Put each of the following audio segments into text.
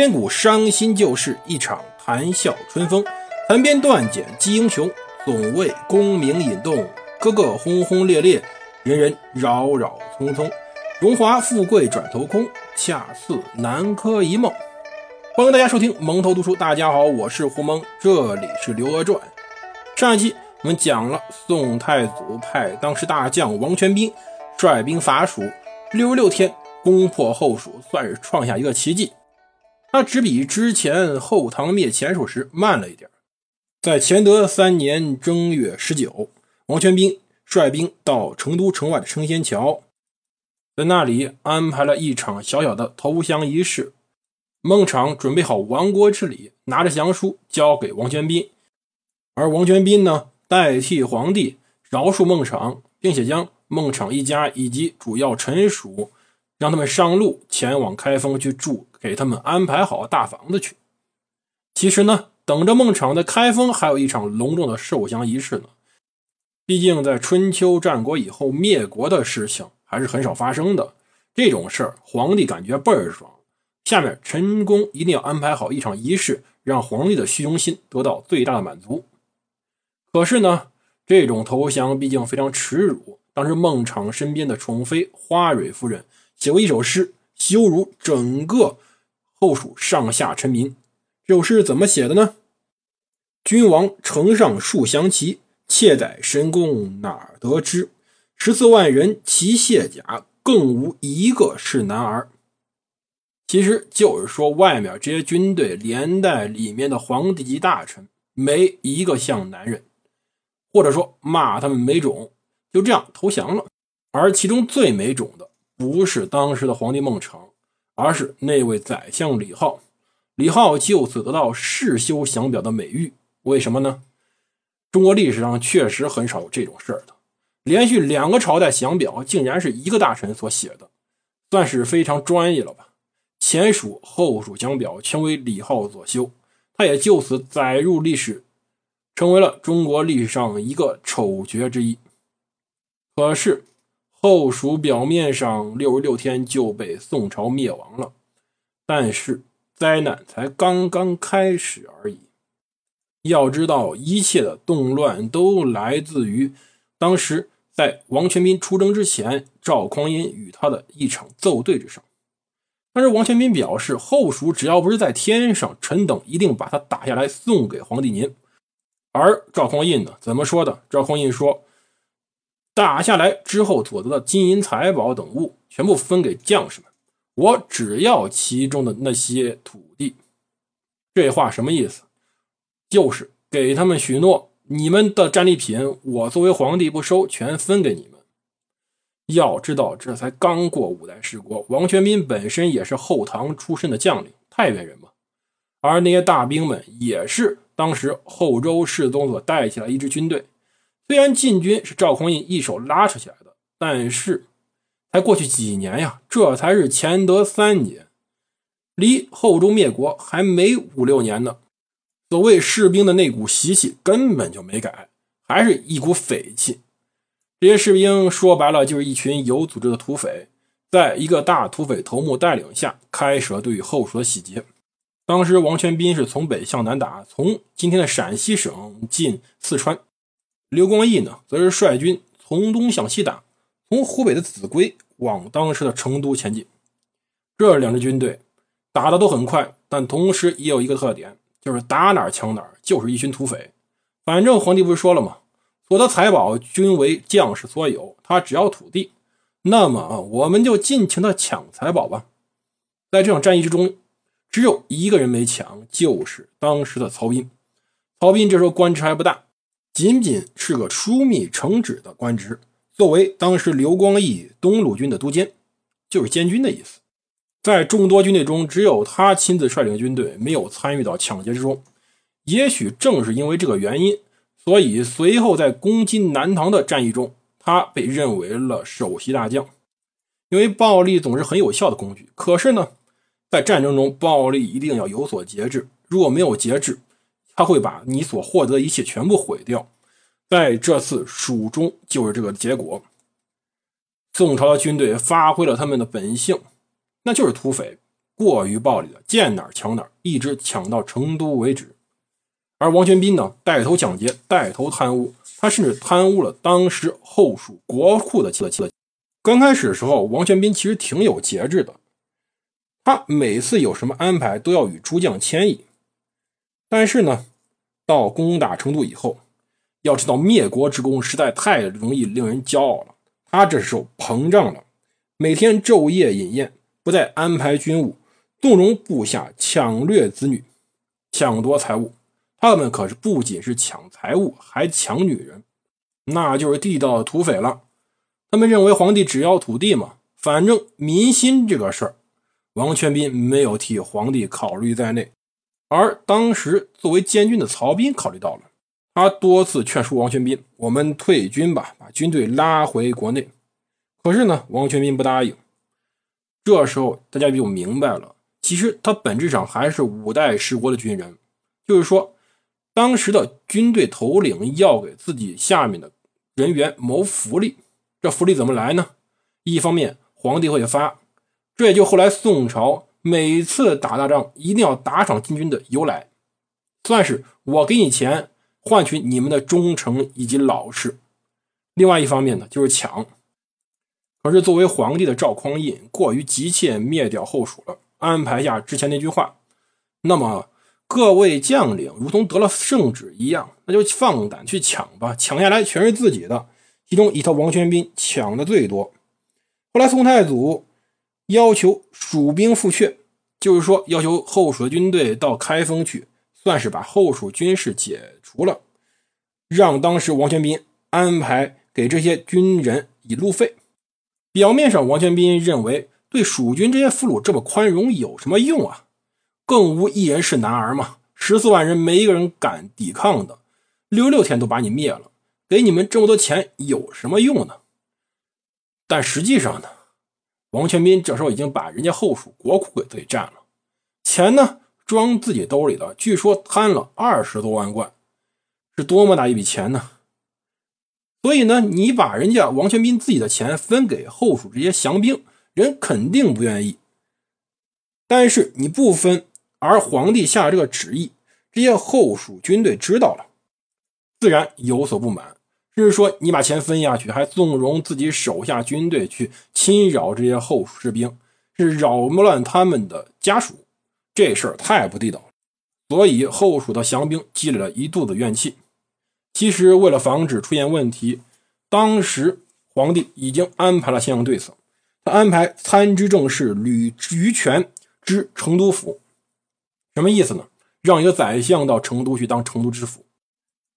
千古伤心旧事，一场谈笑春风。残编断简击英雄，总为功名引动。个个轰轰烈烈，人人扰扰匆匆。荣华富贵转头空，恰似南柯一梦。欢迎大家收听蒙头读书。大家好，我是胡蒙，这里是《刘娥传》。上一期我们讲了宋太祖派当时大将王全斌率兵伐蜀，六十六天攻破后蜀，算是创下一个奇迹。他只比之前后唐灭前蜀时慢了一点。在乾德三年正月十九，王全斌率兵到成都城外的成仙桥，在那里安排了一场小小的投降仪式。孟昶准备好亡国之礼，拿着降书交给王全斌，而王全斌呢，代替皇帝饶恕孟昶，并且将孟昶一家以及主要臣属。让他们上路前往开封去住，给他们安排好大房子去。其实呢，等着孟昶在开封还有一场隆重的受降仪式呢。毕竟在春秋战国以后，灭国的事情还是很少发生的。这种事儿，皇帝感觉倍儿爽。下面陈宫一定要安排好一场仪式，让皇帝的虚荣心得到最大的满足。可是呢，这种投降毕竟非常耻辱。当时孟昶身边的宠妃花蕊夫人。写过一首诗，羞辱整个后蜀上下臣民。这首诗怎么写的呢？君王城上树降旗，妾在深宫哪得知？十四万人齐卸甲，更无一个是男儿。其实就是说，外面这些军队连带里面的皇帝级大臣，没一个像男人，或者说骂他们没种，就这样投降了。而其中最没种的。不是当时的皇帝孟昶，而是那位宰相李浩。李浩就此得到世修降表的美誉。为什么呢？中国历史上确实很少有这种事儿的，连续两个朝代降表竟然是一个大臣所写的，算是非常专业了吧？前蜀、后蜀降表全为李浩所修，他也就此载入历史，成为了中国历史上一个丑角之一。可是。后蜀表面上六十六天就被宋朝灭亡了，但是灾难才刚刚开始而已。要知道，一切的动乱都来自于当时在王全斌出征之前，赵匡胤与他的一场奏对之上。但是王全斌表示，后蜀只要不是在天上，臣等一定把他打下来送给皇帝您。而赵匡胤呢，怎么说的？赵匡胤说。打下来之后所得的金银财宝等物，全部分给将士们。我只要其中的那些土地。这话什么意思？就是给他们许诺，你们的战利品，我作为皇帝不收，全分给你们。要知道，这才刚过五代十国，王全斌本身也是后唐出身的将领，太原人嘛。而那些大兵们，也是当时后周世宗所带起来一支军队。虽然禁军是赵匡胤一手拉扯起来的，但是才过去几年呀，这才是乾德三年，离后周灭国还没五六年呢。所谓士兵的那股习气根本就没改，还是一股匪气。这些士兵说白了就是一群有组织的土匪，在一个大土匪头目带领下，开始了对后蜀的洗劫。当时王全斌是从北向南打，从今天的陕西省进四川。刘光义呢，则是率军从东向西打，从湖北的秭归往当时的成都前进。这两支军队打的都很快，但同时也有一个特点，就是打哪儿抢哪儿，就是一群土匪。反正皇帝不是说了吗？所得财宝均为将士所有，他只要土地。那么啊，我们就尽情的抢财宝吧。在这场战役之中，只有一个人没抢，就是当时的曹彬。曹彬这时候官职还不大。仅仅是个枢密承旨的官职，作为当时刘光义东路军的都监，就是监军的意思。在众多军队中，只有他亲自率领军队，没有参与到抢劫之中。也许正是因为这个原因，所以随后在攻击南唐的战役中，他被认为了首席大将。因为暴力总是很有效的工具，可是呢，在战争中，暴力一定要有所节制。如果没有节制，他会把你所获得的一切全部毁掉，在这次蜀中就是这个结果。宋朝的军队发挥了他们的本性，那就是土匪，过于暴力了，见哪儿抢哪儿，一直抢到成都为止。而王全斌呢，带头抢劫，带头贪污，他甚至贪污了当时后蜀国库的钱。刚开始的时候，王全斌其实挺有节制的，他每次有什么安排都要与诸将迁议。但是呢，到攻打成都以后，要知道灭国之功实在太容易令人骄傲了，他这时候膨胀了，每天昼夜饮宴，不再安排军务，纵容部下抢掠子女，抢夺财物。他们可是不仅是抢财物，还抢女人，那就是地道的土匪了。他们认为皇帝只要土地嘛，反正民心这个事儿，王全斌没有替皇帝考虑在内。而当时作为监军的曹彬考虑到了，他多次劝说王全斌：“我们退军吧，把军队拉回国内。”可是呢，王全斌不答应。这时候大家就明白了，其实他本质上还是五代十国的军人，就是说。当时的军队头领要给自己下面的人员谋福利，这福利怎么来呢？一方面皇帝会发，这也就后来宋朝每次打大仗一定要打赏金军的由来，算是我给你钱换取你们的忠诚以及老实。另外一方面呢，就是抢。可是作为皇帝的赵匡胤过于急切灭掉后蜀了，安排下之前那句话，那么。各位将领如同得了圣旨一样，那就放胆去抢吧，抢下来全是自己的。其中一条王全斌抢的最多。后来宋太祖要求蜀兵复阙，就是说要求后蜀的军队到开封去，算是把后蜀军事解除了，让当时王全斌安排给这些军人以路费。表面上，王全斌认为对蜀军这些俘虏这么宽容有什么用啊？更无一人是男儿嘛！十四万人没一个人敢抵抗的，六六天都把你灭了，给你们这么多钱有什么用呢？但实际上呢，王全斌这时候已经把人家后蜀国库给自己占了，钱呢装自己兜里的，据说贪了二十多万贯，是多么大一笔钱呢？所以呢，你把人家王全斌自己的钱分给后蜀这些降兵，人肯定不愿意。但是你不分。而皇帝下这个旨意，这些后蜀军队知道了，自然有所不满，就是说你把钱分下去，还纵容自己手下军队去侵扰这些后蜀士兵，是扰乱他们的家属，这事儿太不地道。所以后蜀的降兵积累了一肚子怨气。其实为了防止出现问题，当时皇帝已经安排了相应对策，他安排参知政事吕于权知成都府。什么意思呢？让一个宰相到成都去当成都知府。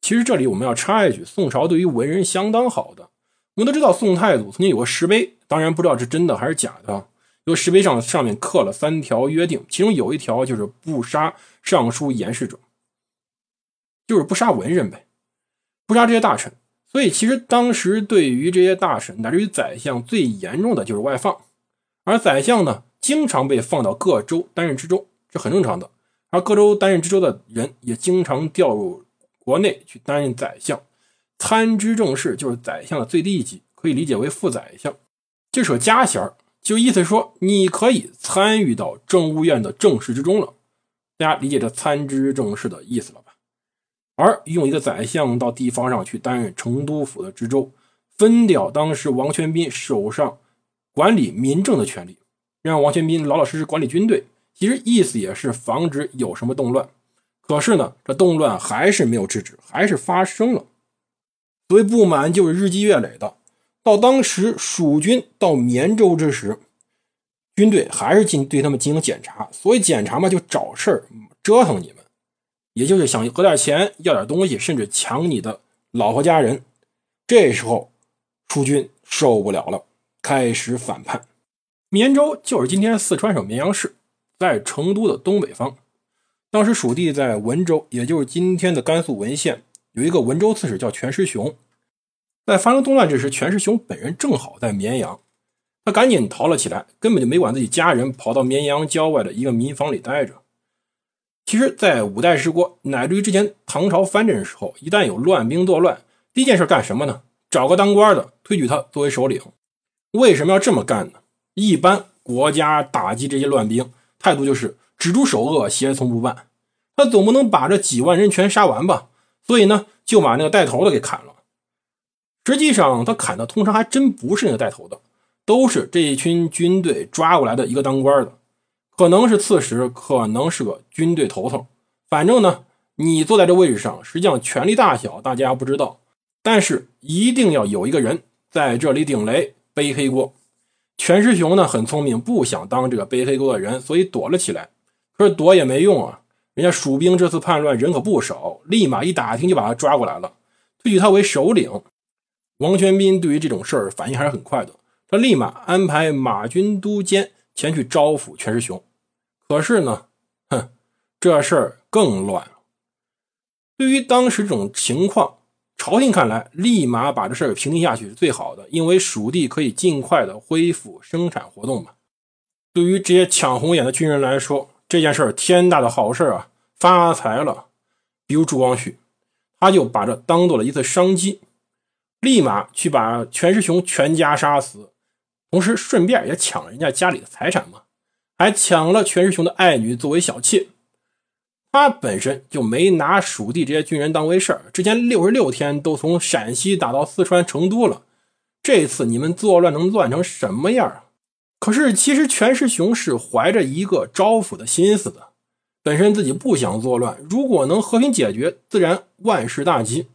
其实这里我们要插一句，宋朝对于文人相当好的。我们都知道，宋太祖曾经有个石碑，当然不知道是真的还是假的。有石碑上上面刻了三条约定，其中有一条就是不杀尚书言事者，就是不杀文人呗，不杀这些大臣。所以其实当时对于这些大臣乃至于宰相最严重的就是外放，而宰相呢，经常被放到各州担任知州，这很正常的。而各州担任知州的人也经常调入国内去担任宰相，参知政事就是宰相的最低一级，可以理解为副宰相，这是个加衔，就意思说你可以参与到政务院的政事之中了。大家理解这参知政事的意思了吧？而用一个宰相到地方上去担任成都府的知州，分掉当时王全斌手上管理民政的权利，让王全斌老老实实管理军队。其实意思也是防止有什么动乱，可是呢，这动乱还是没有制止，还是发生了。所以不满就是日积月累的。到当时蜀军到绵州之时，军队还是进对他们进行检查。所以检查嘛，就找事儿折腾你们，也就是想讹点钱、要点东西，甚至抢你的老婆家人。这时候蜀军受不了了，开始反叛。绵州就是今天四川省绵阳市。在成都的东北方，当时蜀地在文州，也就是今天的甘肃文县，有一个文州刺史叫全师雄。在发生动乱之时，全师雄本人正好在绵阳，他赶紧逃了起来，根本就没管自己家人，跑到绵阳郊外的一个民房里待着。其实，在五代十国，乃至于之前唐朝藩镇的时候，一旦有乱兵作乱，第一件事干什么呢？找个当官的推举他作为首领。为什么要这么干呢？一般国家打击这些乱兵。态度就是只诛首恶，邪从不办。他总不能把这几万人全杀完吧？所以呢，就把那个带头的给砍了。实际上，他砍的通常还真不是那个带头的，都是这一群军队抓过来的一个当官的，可能是刺史，可能是个军队头头。反正呢，你坐在这位置上，实际上权力大小大家不知道，但是一定要有一个人在这里顶雷背黑锅。全师雄呢很聪明，不想当这个背黑锅的人，所以躲了起来。说躲也没用啊，人家蜀兵这次叛乱人可不少，立马一打听就把他抓过来了，推举他为首领。王全斌对于这种事儿反应还是很快的，他立马安排马军都监前去招抚全师雄。可是呢，哼，这事儿更乱了。对于当时这种情况，朝廷看来，立马把这事儿平定下去是最好的，因为蜀地可以尽快的恢复生产活动嘛。对于这些抢红眼的军人来说，这件事儿天大的好事啊，发财了。比如朱光绪，他就把这当做了一次商机，立马去把全师雄全家杀死，同时顺便也抢人家家里的财产嘛，还抢了全师雄的爱女作为小妾。他本身就没拿蜀地这些军人当回事儿，之前六十六天都从陕西打到四川成都了，这次你们作乱能乱成什么样啊？可是其实全师雄是怀着一个招抚的心思的，本身自己不想作乱，如果能和平解决，自然万事大吉。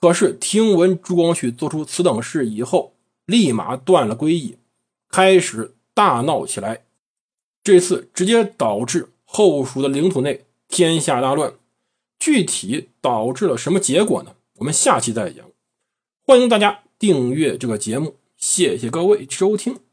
可是听闻朱光绪做出此等事以后，立马断了归意，开始大闹起来。这次直接导致后蜀的领土内。天下大乱，具体导致了什么结果呢？我们下期再讲。欢迎大家订阅这个节目，谢谢各位收听。